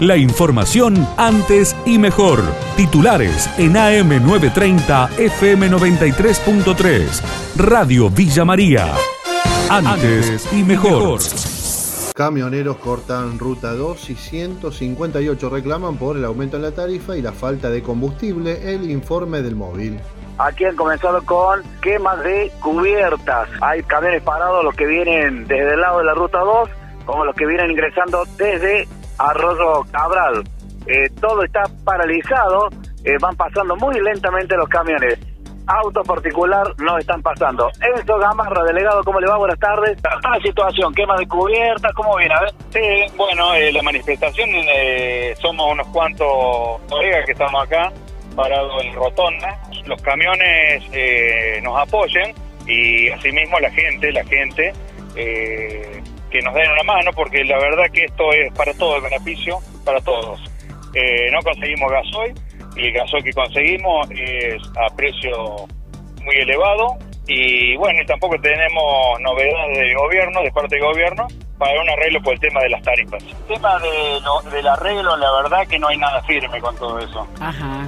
La información antes y mejor. Titulares en AM930 FM93.3. Radio Villa María. Antes y mejor. Camioneros cortan ruta 2 y 158 reclaman por el aumento en la tarifa y la falta de combustible. El informe del móvil. Aquí han comenzado con quemas de cubiertas. Hay camiones parados, los que vienen desde el lado de la ruta 2, como los que vienen ingresando desde Arroyo Cabral. Eh, todo está paralizado, eh, van pasando muy lentamente los camiones. Autos particular no están pasando. Enzo Gamarra, delegado, ¿cómo le va? Buenas tardes. La situación, quema de cubiertas, ¿cómo viene? A ver. Sí, bueno, eh, la manifestación, somos unos cuantos colegas que estamos acá, parados en rotonda. Los camiones nos apoyen y asimismo la gente, la gente que nos den una mano, porque la verdad que esto es para todo el beneficio, para todos. Eh, no conseguimos gasoil y el gasoil que conseguimos es a precio muy elevado y bueno, y tampoco tenemos novedades de gobierno, de parte del gobierno, para un arreglo por el tema de las tarifas. El tema de del arreglo, la verdad que no hay nada firme con todo eso.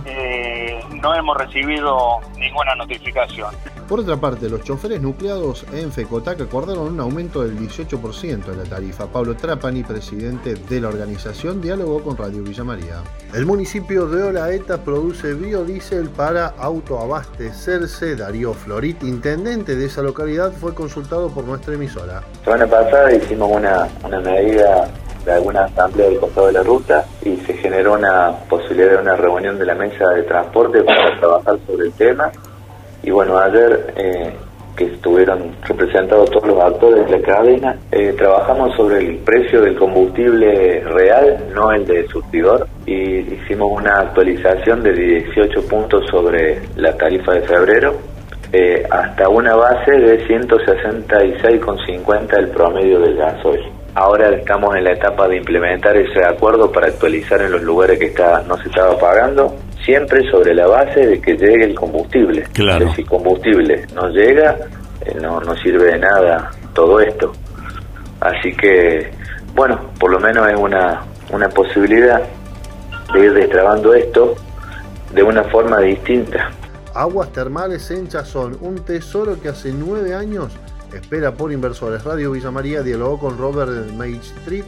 Eh, no hemos recibido ninguna notificación. Por otra parte, los choferes nucleados en FECOTAC acordaron un aumento del 18% en la tarifa. Pablo Trapani, presidente de la organización, dialogó con Radio Villa María. El municipio de Olaeta produce biodiesel para autoabastecerse. Darío Florit, intendente de esa localidad, fue consultado por nuestra emisora. La semana pasada hicimos una, una medida de alguna asamblea del costado de la ruta y se generó una posibilidad de una reunión de la mesa de transporte para trabajar sobre el tema y bueno, ayer eh, que estuvieron representados todos los actores de la cadena, eh, trabajamos sobre el precio del combustible real, no el de surtidor, y hicimos una actualización de 18 puntos sobre la tarifa de febrero, eh, hasta una base de 166,50 el promedio del gasoil. Ahora estamos en la etapa de implementar ese acuerdo para actualizar en los lugares que está, no se estaba pagando siempre sobre la base de que llegue el combustible. Claro. si combustible no llega, eh, no, no sirve de nada todo esto. Así que, bueno, por lo menos es una, una posibilidad de ir destrabando esto de una forma distinta. Aguas termales en Chazón, un tesoro que hace nueve años espera por inversores. Radio Villa María dialogó con Robert Street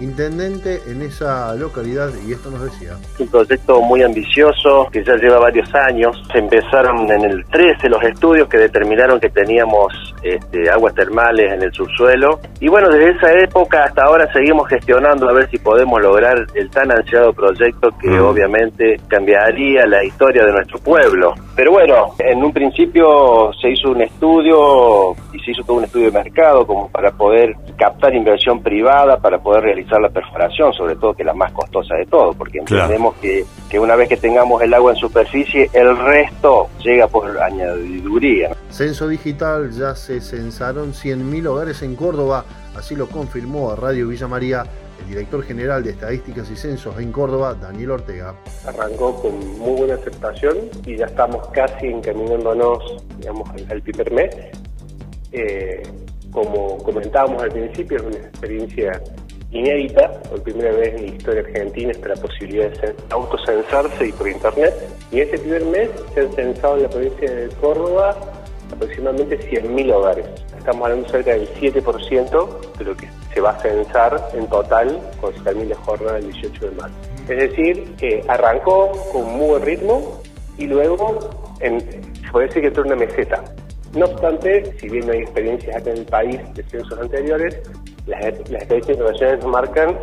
intendente en esa localidad y esto nos decía. Un proyecto muy ambicioso que ya lleva varios años. Se empezaron en el 13 los estudios que determinaron que teníamos este, aguas termales en el subsuelo y bueno, desde esa época hasta ahora seguimos gestionando a ver si podemos lograr el tan ansiado proyecto que mm. obviamente cambiaría la historia de nuestro pueblo. Pero bueno, en un principio se hizo un estudio y se hizo todo un estudio de mercado como para poder captar inversión privada, para poder realizar la perforación, sobre todo que es la más costosa de todo, porque entendemos que, que, una vez que tengamos el agua en superficie, el resto llega por añadiduría. Censo digital, ya se censaron 100.000 hogares en Córdoba, así lo confirmó a Radio Villa María el director general de Estadísticas y Censos en Córdoba, Daniel Ortega. Arrancó con muy buena aceptación y ya estamos casi encaminándonos, digamos, al primer mes. Eh, como comentábamos al principio, es una experiencia inédita, por primera vez en la historia argentina está la posibilidad de autocensarse y por internet. Y este primer mes se han censado en la provincia de Córdoba aproximadamente 100.000 hogares. Estamos hablando cerca del 7% de lo que se va a censar en total, considerando la jornada del 18 de marzo. Es decir, que arrancó con muy buen ritmo y luego en, se puede decir que entró una meseta. No obstante, si bien no hay experiencias acá en el país de censos anteriores, las, las experiencias internacionales marcan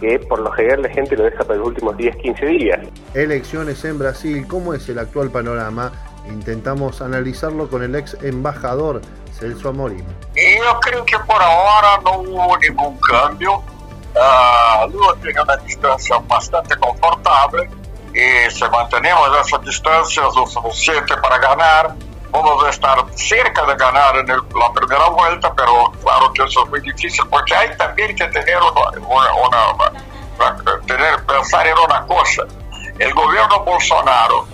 que por lo general la gente lo deja para los últimos 10, 15 días. Elecciones en Brasil, ¿cómo es el actual panorama? Intentamos analizarlo con el ex embajador Celso Amorim. Yo creo que por ahora no hubo ningún cambio. Uh, Lula tiene una distancia bastante confortable y si mantenemos esa distancia lo suficiente para ganar, vamos a estar cerca de ganar en la primera vuelta, pero claro que eso es muy difícil porque hay también que tener una, tener, pensar en una cosa. El gobierno Bolsonaro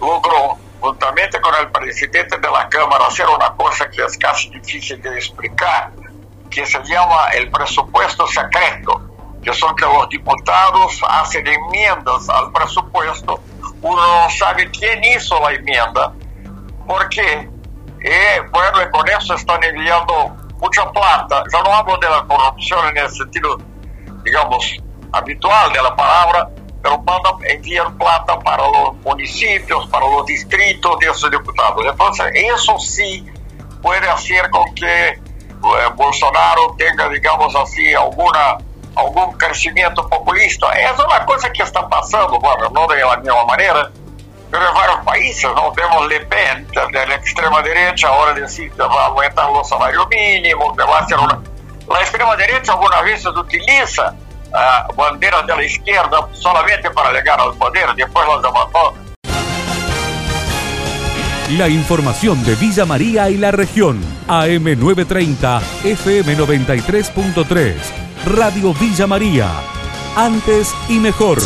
logró, juntamente con el presidente de la Cámara, hacer una cosa que es casi difícil de explicar, que se llama el presupuesto secreto. que son que los diputados hacen enmiendas al presupuesto, uno no sabe quién hizo la enmienda, porque, eh, bueno, con eso están enviando mucha plata. Yo no hablo de la corrupción en el sentido, digamos, habitual de la palabra, pero mandan enviar plata para los municipios, para los distritos de esos diputados. Entonces, eso sí puede hacer con que eh, Bolsonaro tenga, digamos así, alguna algún crecimiento populista. Es una cosa que está pasando, bueno, no de la misma en varios países. Vemos Le Pen, de la extrema derecha, ahora decir que va a aumentar los salarios mínimos, que va a hacer una... La extrema derecha algunas veces utiliza uh, banderas de la izquierda solamente para llegar al poder, después los abandona. La información de Villa María y la región. AM930, FM93.3. Radio Villa María. Antes y mejor.